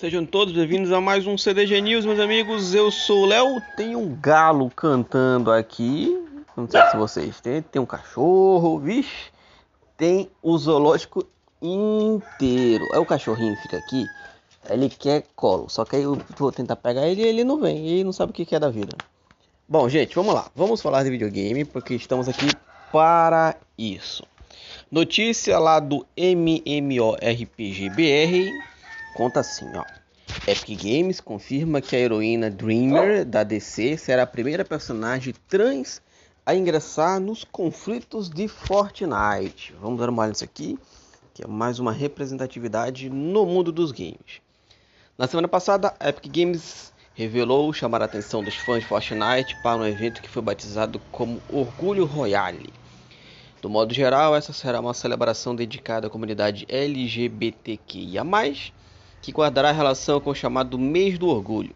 Sejam todos bem-vindos a mais um CDG News, meus amigos. Eu sou o Léo. Tem um galo cantando aqui. Não sei se vocês têm. Tem um cachorro, vixe. Tem o zoológico inteiro. Aí o cachorrinho fica aqui. Ele quer colo. Só que aí eu vou tentar pegar ele e ele não vem. E ele não sabe o que é da vida. Bom, gente, vamos lá. Vamos falar de videogame porque estamos aqui para isso. Notícia lá do MMORPG-BR conta assim, ó. Epic Games confirma que a heroína Dreamer da DC será a primeira personagem trans a ingressar nos conflitos de Fortnite. Vamos dar uma olhada nisso aqui, que é mais uma representatividade no mundo dos games. Na semana passada, a Epic Games revelou chamar a atenção dos fãs de Fortnite para um evento que foi batizado como Orgulho Royale. Do modo geral, essa será uma celebração dedicada à comunidade LGBTQIA+, que guardará relação com o chamado Mês do Orgulho.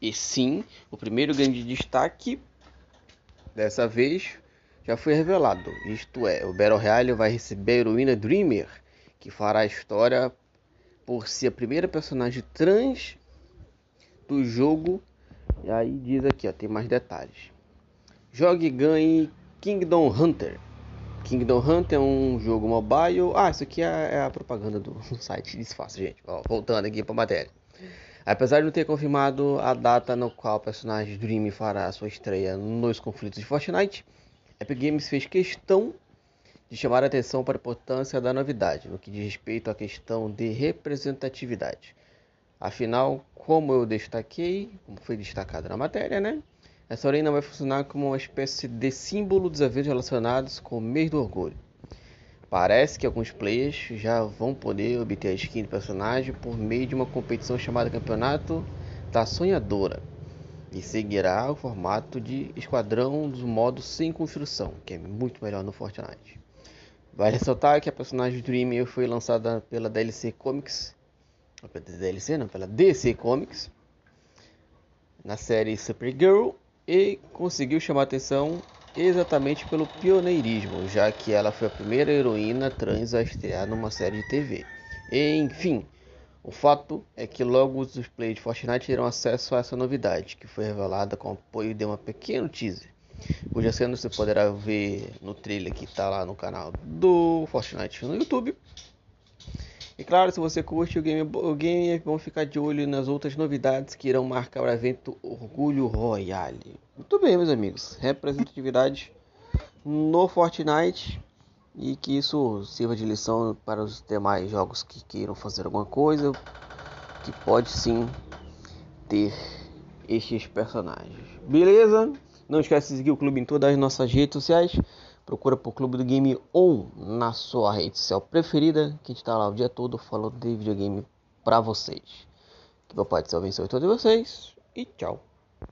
E sim, o primeiro grande destaque dessa vez já foi revelado. Isto é, o Battle Royale vai receber a heroína Dreamer, que fará a história por ser a primeira personagem trans do jogo. E aí diz aqui, ó, tem mais detalhes. Jogue e ganhe Kingdom Hunter. Kingdom Hunter é um jogo mobile. Ah, isso aqui é, é a propaganda do site Desfaço, gente. Ó, voltando aqui para a matéria. Apesar de não ter confirmado a data no qual o personagem Dream fará sua estreia nos conflitos de Fortnite, Epic Games fez questão de chamar a atenção para a importância da novidade, no que diz respeito à questão de representatividade. Afinal, como eu destaquei, como foi destacado na matéria, né? Essa orelha vai funcionar como uma espécie de símbolo dos eventos relacionados com o mês do orgulho. Parece que alguns players já vão poder obter a skin do personagem por meio de uma competição chamada Campeonato da Sonhadora e seguirá o formato de esquadrão dos modos sem construção, que é muito melhor no Fortnite. Vale ressaltar que a personagem Dreamer foi lançada pela DLC Comics, DLC não, pela DC Comics, na série Supergirl e conseguiu chamar atenção exatamente pelo pioneirismo, já que ela foi a primeira heroína trans a estrear numa série de TV. Enfim, o fato é que logo os players de Fortnite terão acesso a essa novidade, que foi revelada com o apoio de uma pequeno teaser, cuja cena você poderá ver no trailer que está lá no canal do Fortnite no YouTube. E claro, se você curte o game, o game bom ficar de olho nas outras novidades que irão marcar o evento Orgulho Royale. Muito bem, meus amigos. Representatividade no Fortnite e que isso sirva de lição para os demais jogos que queiram fazer alguma coisa que pode sim ter estes personagens. Beleza? Não esquece de seguir o clube em todas as nossas redes sociais. Procura por Clube do Game On na sua rede social preferida, que está lá o dia todo falando de videogame para vocês. Que meu Pai do Céu abençoe todos vocês e tchau.